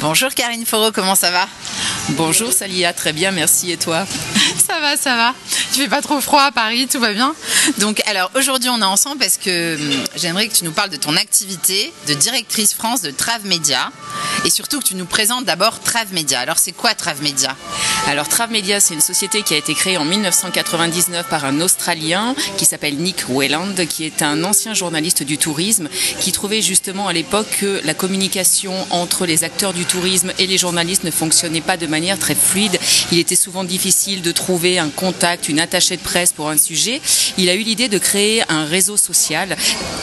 Bonjour Karine Foro, comment ça va? Bonjour Salia, très bien, merci. Et toi? Ça va, ça va. Tu fais pas trop froid à Paris, tout va bien Donc alors aujourd'hui on est ensemble parce que hum, j'aimerais que tu nous parles de ton activité de directrice France de Trave Média et surtout que tu nous présentes d'abord Trave Média. Alors c'est quoi Trave Média Alors Trave Média c'est une société qui a été créée en 1999 par un Australien qui s'appelle Nick Wayland qui est un ancien journaliste du tourisme qui trouvait justement à l'époque que la communication entre les acteurs du tourisme et les journalistes ne fonctionnait pas de manière très fluide. Il était souvent difficile de trouver un contact, une attachée de presse pour un sujet. Il a eu l'idée de créer un réseau social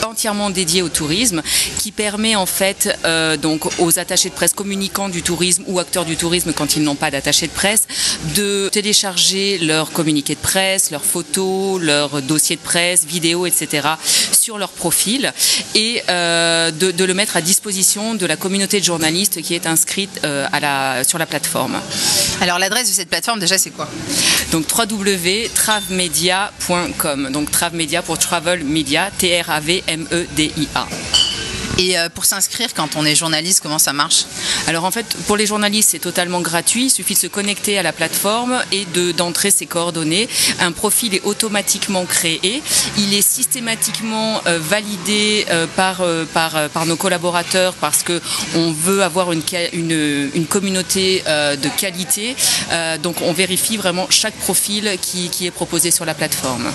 entièrement dédié au tourisme qui permet en fait euh, donc aux attachés de presse communicants du tourisme ou acteurs du tourisme quand ils n'ont pas d'attaché de presse de télécharger leurs communiqués de presse, leurs photos, leurs dossiers de presse, vidéos, etc. sur leur profil et euh, de, le mettre à disposition de la communauté de journalistes qui est inscrite euh, sur la plateforme. Alors l'adresse de cette plateforme déjà c'est quoi? Donc www.travmedia.com. Donc Travmedia pour Travel Media, T-R-A-V-M-E-D-I-A. Et euh, pour s'inscrire quand on est journaliste, comment ça marche? Alors en fait, pour les journalistes, c'est totalement gratuit. Il suffit de se connecter à la plateforme et d'entrer ses coordonnées. Un profil est automatiquement créé. Il est systématiquement euh, validé euh, par, par, nos collaborateurs parce que on veut avoir une, une, communauté de qualité. donc on vérifie vraiment chaque profil qui est proposé sur la plateforme.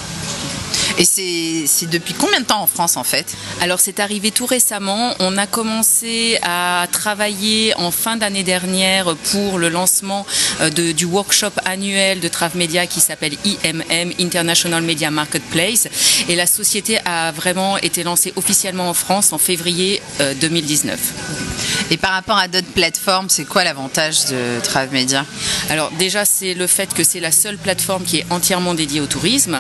Et c'est depuis combien de temps en France en fait? Alors c'est arrivé tout récemment. On a commencé à travailler en fin d'année dernière pour le lancement euh, de, du workshop annuel de Trav Media qui s'appelle IMM, International Media Marketplace. Et la société a vraiment été lancée officiellement en France en février 2019. Euh, Et par rapport à d'autres plateformes, c'est quoi l'avantage de Trav Media? Alors déjà c'est le fait que c'est la seule plateforme qui est entièrement dédiée au tourisme.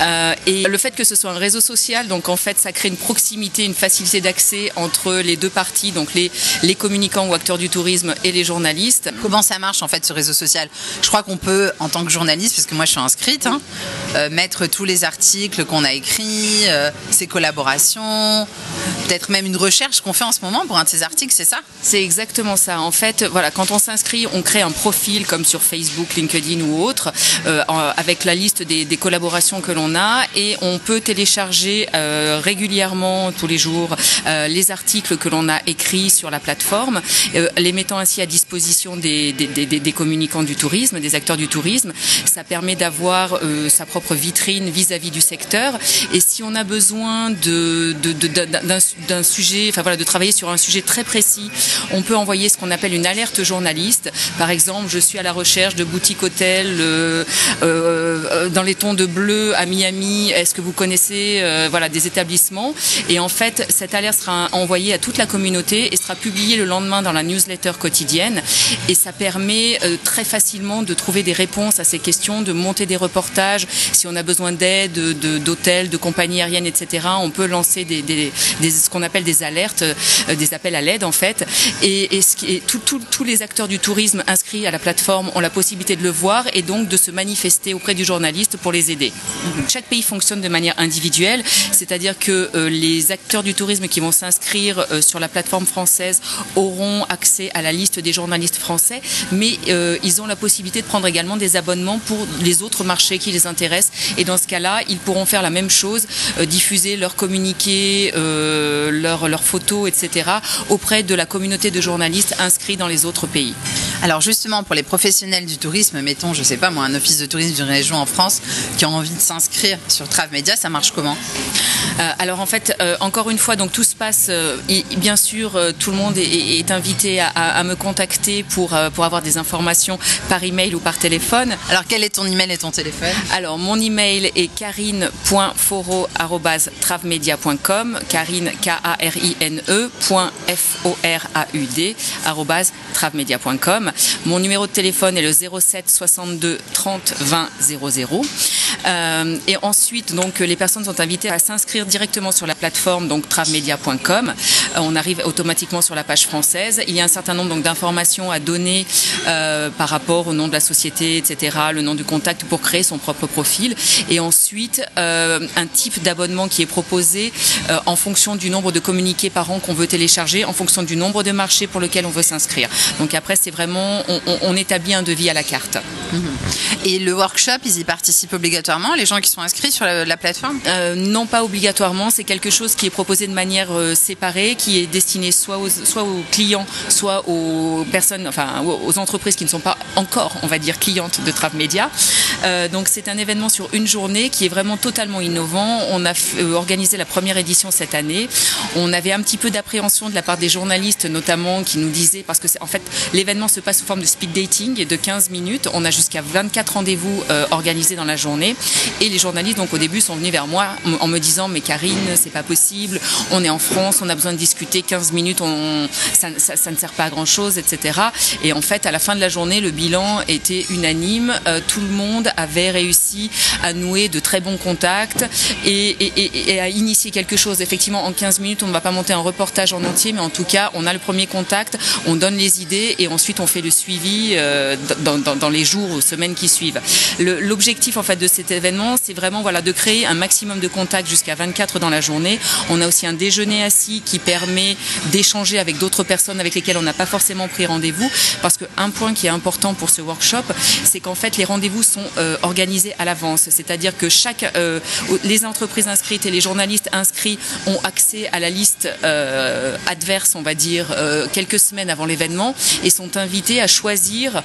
Euh, et le fait que ce soit un réseau social, donc en fait, ça crée une proximité, une facilité d'accès entre les deux parties, donc les, les communicants ou acteurs du tourisme et les journalistes. Comment ça marche en fait ce réseau social? Je crois qu'on peut, en tant que journaliste, parce que moi je suis inscrite, hein, euh, mettre tous les articles qu'on a écrits, euh, ses collaborations, peut-être même une recherche qu'on fait en ce moment pour un de ces articles, c'est ça? C'est exactement ça. En fait, voilà, quand on s'inscrit, on crée un profil comme sur Facebook, LinkedIn ou autre, euh, avec la liste des, des collaborations que l'on a et on peut télécharger euh, régulièrement tous les jours euh, les articles que l'on a écrits sur la plateforme, euh, les mettant ainsi à disposition des, des, des, des, communicants du tourisme, des acteurs du tourisme. Ça permet d'avoir euh, sa propre vitrine vis-à-vis -vis du secteur. Et si on a besoin de, d'un sujet, enfin voilà, de travailler sur un sujet très précis, on peut envoyer ce qu'on appelle une alerte journaliste. Par exemple, je suis à la recherche de boutiques hôtels euh, euh, dans les tons de bleu à Miami. Est-ce que vous connaissez euh, voilà, des établissements? Et en fait, cette alerte sera envoyée à toute la communauté et sera publiée le lendemain dans la newsletter quotidienne. Et ça permet euh, très facilement de trouver des réponses à ces questions, de monter des reportages. Si on a besoin d'aide, d'hôtels, de, compagnies aériennes, etc., on peut lancer des, des, ce qu'on appelle des alertes, euh, des appels à l'aide en fait. Et, tout, tous les acteurs du tourisme inscrits à la plateforme ont la possibilité de le voir et donc de se manifester auprès du journaliste pour les aider. Chaque pays fonctionne de manière individuelle, c'est-à-dire que euh, les acteurs du tourisme qui vont s'inscrire euh, sur la plateforme française auront accès à la liste des journalistes français, mais euh, ils ont la possibilité de prendre également des abonnements pour les autres marchés qui les intéressent. Et dans ce cas-là, ils pourront faire la même chose, diffuser leurs communiqués, leurs photos, etc., auprès de la communauté de journalistes inscrits dans les autres pays. Alors justement, pour les professionnels du tourisme, mettons, je sais pas moi, un office de tourisme d'une région en France qui a envie de s'inscrire sur Trav Media, ça marche comment euh, alors en fait, euh, encore une fois, donc tout se passe. Euh, et, bien sûr, tout le monde est, est invité à, à, me contacter pour pour avoir des informations par email ou par téléphone. Alors quel est ton email et ton téléphone? Alors mon email est karine.foro@travmedia.com, Karine K A R I N E F O R A U D Mon numéro de téléphone est le 07 62 30 20 00. Euh, et ensuite, donc, les personnes sont invitées à s'inscrire directement sur la plateforme, donc travmedia.com. Euh, on arrive automatiquement sur la page française. Il y a un certain nombre d'informations à donner euh, par rapport au nom de la société, etc., le nom du contact pour créer son propre profil. Et ensuite, un type d'abonnement qui est proposé en fonction du nombre de communiqués par an qu'on veut télécharger, en fonction du nombre de marchés pour lequel on veut s'inscrire. Donc après, c'est vraiment, on, établit un devis à la carte. Et le workshop, ils y participent obligatoirement les gens qui sont inscrits sur la, plateforme? Euh, Non, pas obligatoirement. C'est quelque chose qui est proposé de manière euh, séparée, qui est destiné soit aux, soit aux clients, soit aux personnes, enfin aux entreprises qui ne sont pas encore, on va dire, clientes de Trav Media. Euh, donc c'est un événement sur une journée qui est vraiment totalement innovant. On a organisé la première édition cette année. On avait un petit peu d'appréhension de la part des journalistes, notamment, qui nous disaient, parce que en fait l'événement se passe sous forme de speed dating de 15 minutes. On a jusqu'à 24 rendez-vous organisés dans la journée. Et les journalistes, donc au début, sont venus vers moi en me disant Mais Karine, c'est pas possible, on est en France, on a besoin de discuter 15 minutes, ça, ne sert pas à grand chose, etc. Et en fait, à la fin de la journée, le bilan était unanime. Euh, tout le monde avait réussi à nouer de très bons contacts et, à initier quelque chose. Effectivement, en 15 minutes, on ne va pas monter un reportage en entier, mais en tout cas, on a le premier contact, on donne les idées et ensuite on fait le suivi euh, dans, les jours ou semaines qui suivent. L'objectif en fait de cet événement, c'est vraiment voilà, de créer un maximum de contacts jusqu'à 24 dans la journée. On a aussi un déjeuner assis qui permet d'échanger avec d'autres personnes avec lesquelles on n'a pas forcément pris rendez-vous. Parce qu'un point qui est important pour ce workshop, c'est qu'en fait, les rendez-vous sont euh, organisés à l'avance. C'est-à-dire que chaque, euh, les entreprises inscrites et les journalistes inscrits ont accès à la liste adverse, on va dire, quelques semaines avant l'événement et sont invités à choisir,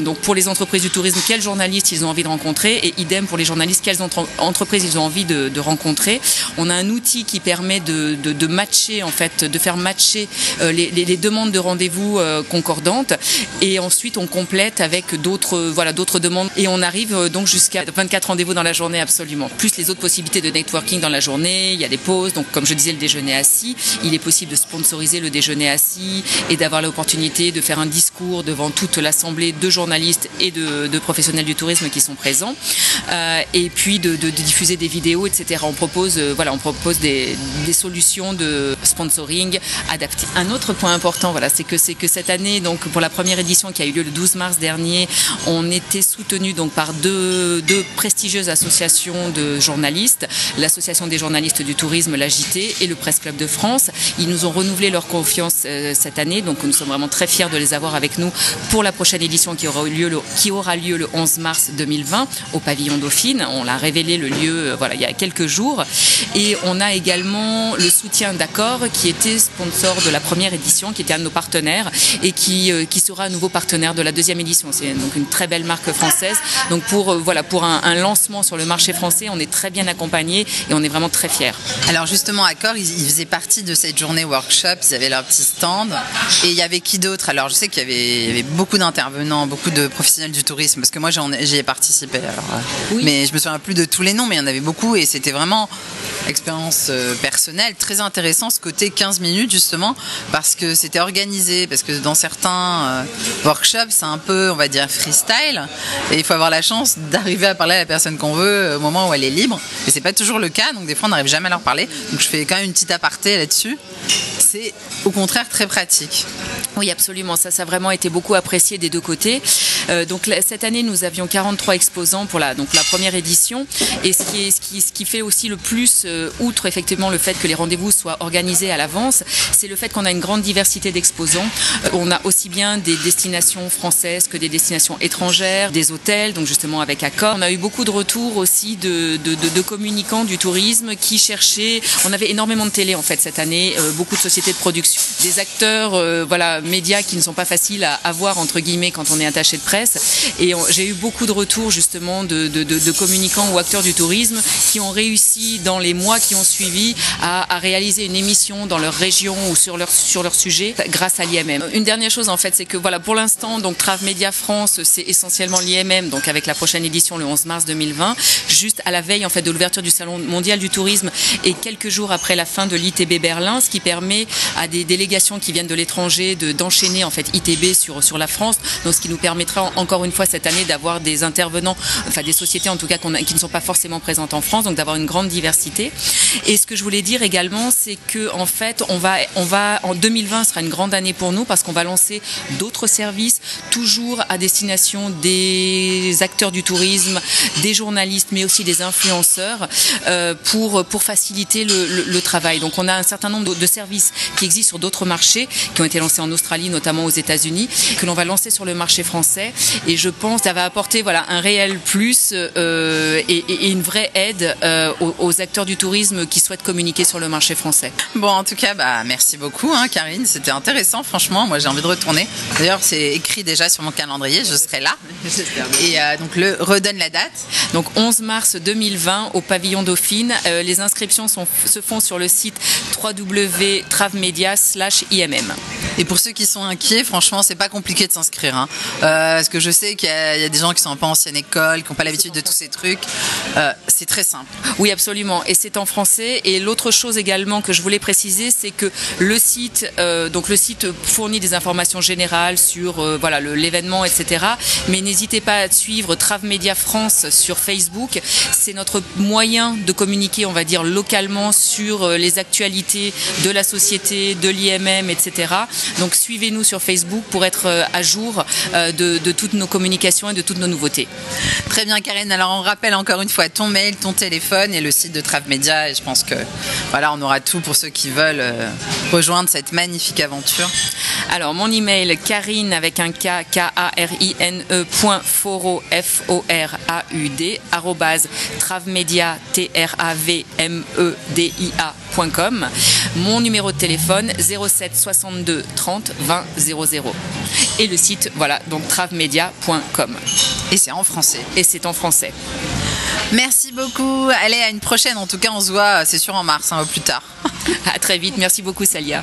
donc pour les entreprises du tourisme, quels journalistes ils ont envie de rencontrer et idem pour les journalistes, quelles entreprises ils ont envie de, rencontrer. On a un outil qui permet de, matcher, en fait, de faire matcher euh, les, demandes de rendez-vous euh, concordantes. Et ensuite, on complète avec d'autres voilà, d'autres demandes. Et on arrive euh, donc jusqu'à 24 rendez-vous dans la journée, absolument. Plus les autres possibilités de networking dans la journée. Il y a des pauses. Donc, comme je disais, le déjeuner assis. Il est possible de sponsoriser le déjeuner assis et d'avoir l'opportunité de faire un discours devant toute l'assemblée de journalistes et de, de professionnels du tourisme qui sont présents. Euh, et puis de, diffuser des vidéos, etc. On propose, euh, voilà, on propose des, solutions de sponsoring adaptées. Un autre point important, voilà, c'est que c'est que cette année, donc pour la première édition qui a eu lieu le 12 mars dernier, on était soutenu donc par deux, deux prestigieuses associations de journalistes, l'association des journalistes du tourisme, l'AJT, et le Presse Club de France. Ils nous ont renouvelé leur confiance euh, cette année, donc nous sommes vraiment très fiers de les avoir avec nous pour la prochaine édition qui aura lieu le, qui aura lieu le 11 mars 2020 au pavillon Dauphine. On l'a révélé le lieu euh, voilà, il y a quelques jours. Et on a également le soutien d'Accor qui était sponsor de la première édition, qui était un de nos partenaires et qui, euh, qui sera un nouveau partenaire de la deuxième édition. C'est donc une très belle marque française. Donc pour, euh, voilà, pour un, lancement sur le marché français, on est très bien accompagné et on est vraiment très fiers. Alors justement, Accor, ils, faisaient partie de cette journée workshop, ils avaient leur petit stand. Et il y avait qui d'autre? Alors je sais qu'il y, avait beaucoup d'intervenants, beaucoup de professionnels du tourisme, parce que moi j'y ai participé. Alors, mais je me souviens plus de tous les noms, mais il y en avait beaucoup et c'était vraiment expérience euh, personnelle très intéressant ce côté 15 minutes justement parce que c'était organisé parce que dans certains euh, workshops c'est un peu on va dire freestyle et il faut avoir la chance d'arriver à parler à la personne qu'on veut euh, au moment où elle est libre et c'est pas toujours le cas donc des fois on n'arrive jamais à leur parler donc je fais quand même une petite aparté là-dessus c'est au contraire très pratique oui absolument. Ça ça a vraiment été beaucoup apprécié des deux côtés donc cette année nous avions 43 exposants pour la donc la première édition. Et ce qui, est, ce qui, ce qui fait aussi le plus, euh, outre effectivement le fait que les rendez-vous soient organisés à l'avance, c'est le fait qu'on a une grande diversité d'exposants. Euh, on a aussi bien des destinations françaises que des destinations étrangères, des hôtels, donc justement avec Accor. On a eu beaucoup de retours aussi de, de, de, communicants du tourisme qui cherchaient. On avait énormément de télé en fait cette année, euh, beaucoup de sociétés de production, des acteurs, voilà, médias qui ne sont pas faciles à avoir entre guillemets quand on est attaché de presse. Et j'ai eu beaucoup de retours justement de, de, communicants ou acteurs du tourisme qui ont réussi dans les mois qui ont suivi à, réaliser une émission dans leur région ou sur leur, sur leur sujet grâce à l'IMM. Une dernière chose en fait, c'est que voilà, pour l'instant, donc Trave Média France, c'est essentiellement l'IMM, donc avec la prochaine édition le 11 mars 2020, juste à la veille en fait de l'ouverture du salon mondial du tourisme et quelques jours après la fin de l'ITB Berlin, ce qui permet à des délégations qui viennent de l'étranger d'enchaîner en fait ITB sur, sur la France. Donc ce qui nous permettra encore une fois cette année d'avoir des intervenants, enfin des sociétés en tout cas qui ne sont pas forcément présentes en France, donc d'avoir une grande diversité. Et ce que je voulais dire également, c'est que en fait, on va, on va en 2020 sera une grande année pour nous parce qu'on va lancer d'autres services, toujours à destination des acteurs du tourisme, des journalistes, mais aussi des influenceurs, euh, pour pour faciliter le, le, le, travail. Donc on a un certain nombre de services qui existent sur d'autres marchés, qui ont été lancés en Australie, notamment aux États-Unis, que l'on va lancer sur le marché français. Et je pense que ça va apporter voilà un réel plus euh, et, et, une vraie aide euh, aux, aux, acteurs du tourisme qui souhaitent communiquer sur le marché français. Bon, en tout cas, bah merci beaucoup, hein, Karine. C'était intéressant, franchement. Moi, j'ai envie de retourner. D'ailleurs, c'est écrit déjà sur mon calendrier. Je serai là. Et euh, donc, le redonne la date. Donc, 11 mars 2020 au pavillon Dauphine. Les inscriptions sont, se font sur le site www.travmedia/imm. Et pour ceux qui sont inquiets, franchement, c'est pas compliqué de s'inscrire. Hein. Euh, parce que je sais qu'il y, y, a des gens qui sont un peu ancienne école, qui n'ont pas l'habitude de tous ces trucs. Euh, c'est très simple. Oui, absolument. Et c'est en français. Et l'autre chose également que je voulais préciser, c'est que le site, euh, donc le site fournit des informations générales sur euh, voilà l'événement, etc. Mais n'hésitez pas à suivre Trav Media France sur Facebook. C'est notre moyen de communiquer, on va dire, localement sur euh, les actualités de la société, de l'IMM, etc. Donc suivez-nous sur Facebook pour être à jour de, de, toutes nos communications et de toutes nos nouveautés. Très bien, Karine. Alors on rappelle encore une fois ton mail, ton téléphone et le site de Trav Media. Et je pense que voilà, on aura tout pour ceux qui veulent euh, rejoindre cette magnifique aventure. Alors mon email karine avec un k k a r i n e point foro f o r a u d arrobase travmedia t r a v m e d i Mon numéro de téléphone 07 62 30 20 00. Et le site voilà donc travmedia.com. Et c'est en français. Et c'est en français. Merci beaucoup. Allez, à une prochaine. En tout cas, on se voit, c'est sûr, en mars, hein, au plus tard. à très vite. Merci beaucoup, Salia.